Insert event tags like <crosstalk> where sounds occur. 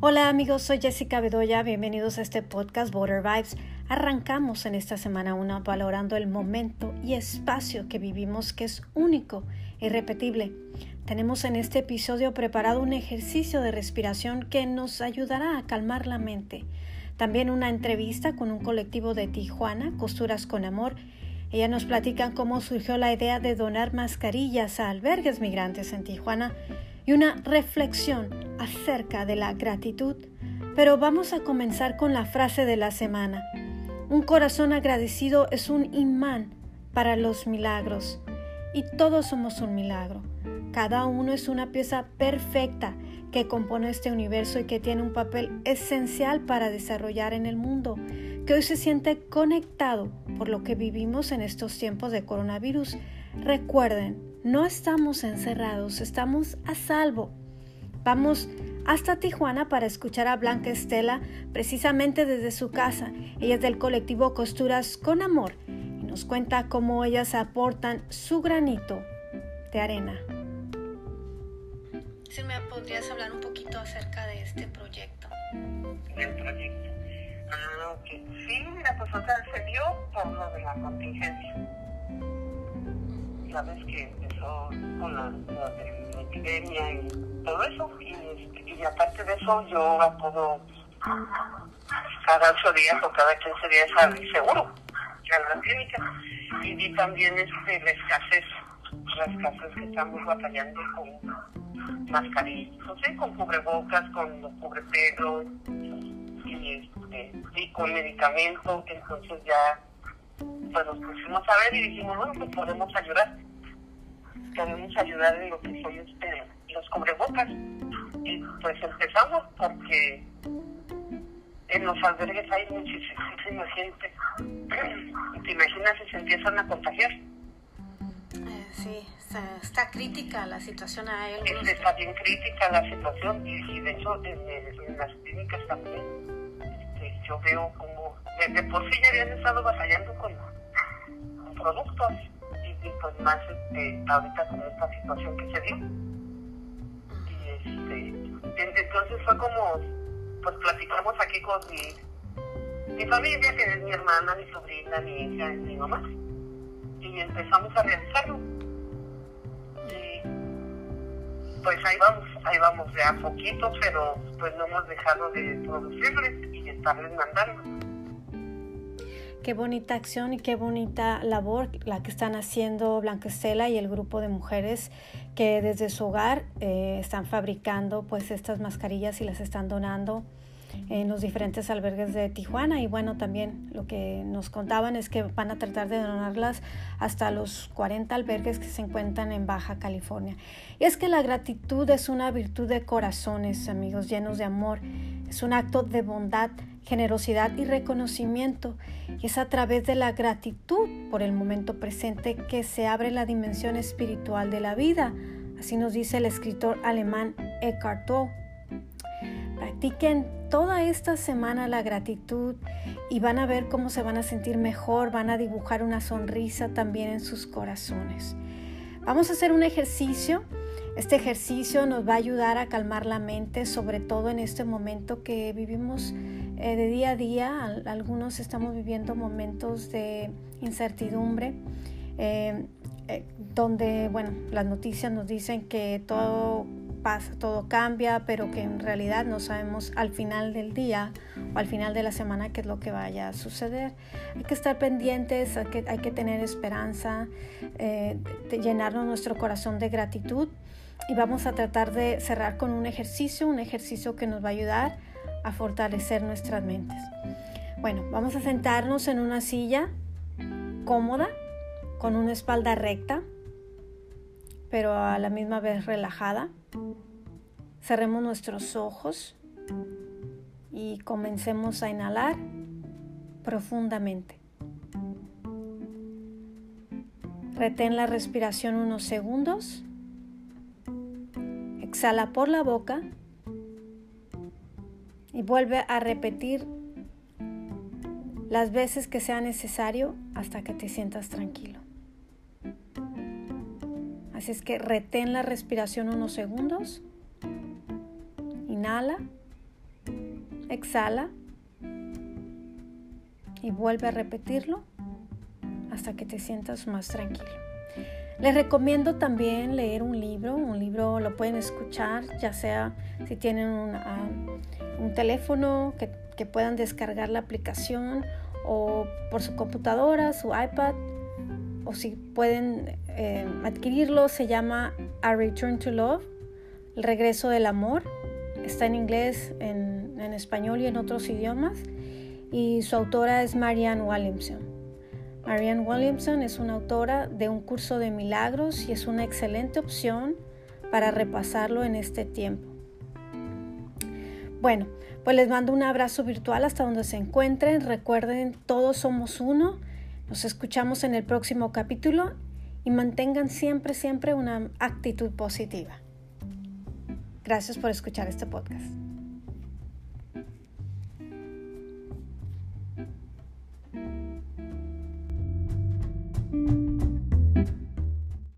Hola amigos, soy Jessica Bedoya, bienvenidos a este podcast Border Vibes. Arrancamos en esta semana una valorando el momento y espacio que vivimos que es único e irrepetible. Tenemos en este episodio preparado un ejercicio de respiración que nos ayudará a calmar la mente. También una entrevista con un colectivo de Tijuana, Costuras con Amor. Ellas nos platican cómo surgió la idea de donar mascarillas a albergues migrantes en Tijuana y una reflexión acerca de la gratitud. Pero vamos a comenzar con la frase de la semana. Un corazón agradecido es un imán para los milagros y todos somos un milagro. Cada uno es una pieza perfecta que compone este universo y que tiene un papel esencial para desarrollar en el mundo, que hoy se siente conectado por lo que vivimos en estos tiempos de coronavirus. Recuerden, no estamos encerrados, estamos a salvo. Vamos hasta Tijuana para escuchar a Blanca Estela precisamente desde su casa. Ella es del colectivo Costuras con Amor y nos cuenta cómo ellas aportan su granito de arena. Si me podrías hablar un poquito acerca de este proyecto. Del proyecto. Ah, ok. Sí, mira, pues o sea, se dio por lo de la contingencia. Sabes que empezó con la, la de la epidemia y todo eso. Y, este, y aparte de eso, yo acudo cada ocho días o cada 15 días al seguro, a la clínica. Y vi también este, la escasez, la escasez que estamos batallando con mascarillas, no sé, con cubrebocas, con los cubrepelos y, este, y con medicamentos. Entonces ya pues nos pusimos a ver y dijimos, bueno, pues podemos ayudar. Podemos ayudar en lo que son este, los cubrebocas. Y pues empezamos porque en los albergues hay muchísima gente. <clears throat> Te imaginas si se empiezan a contagiar. Eh, sí, está, está, crítica la situación. Hay algunos... Está bien crítica la situación y, y de hecho en, en, las clínicas también este, yo veo como de, por sí ya habían estado batallando con, productos y, pues más este, ahorita con esta situación que se dio. Y este, entonces fue como, pues platicamos aquí con mi, mi familia, que es mi hermana, mi sobrina, mi hija, mi mamá, y empezamos a realizarlo. Y pues ahí vamos, ahí vamos de a poquito, pero pues no hemos dejado de producirles y de estarles mandando qué bonita acción y qué bonita labor la que están haciendo Blanca Estela y el grupo de mujeres que desde su hogar eh, están fabricando pues estas mascarillas y las están donando en los diferentes albergues de Tijuana y bueno también lo que nos contaban es que van a tratar de donarlas hasta los 40 albergues que se encuentran en Baja California. Y es que la gratitud es una virtud de corazones, amigos, llenos de amor, es un acto de bondad generosidad y reconocimiento. Es a través de la gratitud por el momento presente que se abre la dimensión espiritual de la vida. Así nos dice el escritor alemán Eckhart Tolle. Practiquen toda esta semana la gratitud y van a ver cómo se van a sentir mejor, van a dibujar una sonrisa también en sus corazones. Vamos a hacer un ejercicio. Este ejercicio nos va a ayudar a calmar la mente, sobre todo en este momento que vivimos eh, de día a día. Algunos estamos viviendo momentos de incertidumbre, eh, eh, donde, bueno, las noticias nos dicen que todo pasa, todo cambia, pero que en realidad no sabemos al final del día o al final de la semana qué es lo que vaya a suceder. Hay que estar pendientes, hay que, tener esperanza, de llenarnos nuestro corazón de gratitud y vamos a tratar de cerrar con un ejercicio, un ejercicio que nos va a ayudar a fortalecer nuestras mentes. Bueno, vamos a sentarnos en una silla cómoda, con una espalda recta, pero a la misma vez relajada. Cerremos nuestros ojos y comencemos a inhalar profundamente. Retén la respiración unos segundos. Exhala por la boca y vuelve a repetir las veces que sea necesario hasta que te sientas tranquilo. Así es que retén la respiración unos segundos. Inhala. exhala y vuelve a repetirlo hasta que te sientas más tranquilo. Les recomiendo también leer un libro. Un libro lo pueden escuchar, ya sea si tienen un, ah, teléfono que, puedan descargar la aplicación o por su computadora, su iPad, o si pueden eh, adquirirlo, se llama A Return to Love, el regreso del amor. Está en inglés, en, en español y en otros idiomas. Y su autora es Marianne Williamson. Marianne Williamson es una autora de un curso de milagros y es una excelente opción para repasarlo en este tiempo. Bueno, pues les mando un abrazo virtual hasta donde se encuentren. Recuerden, todos somos uno. Nos escuchamos en el próximo capítulo y mantengan siempre, siempre una actitud positiva. Gracias por escuchar este podcast.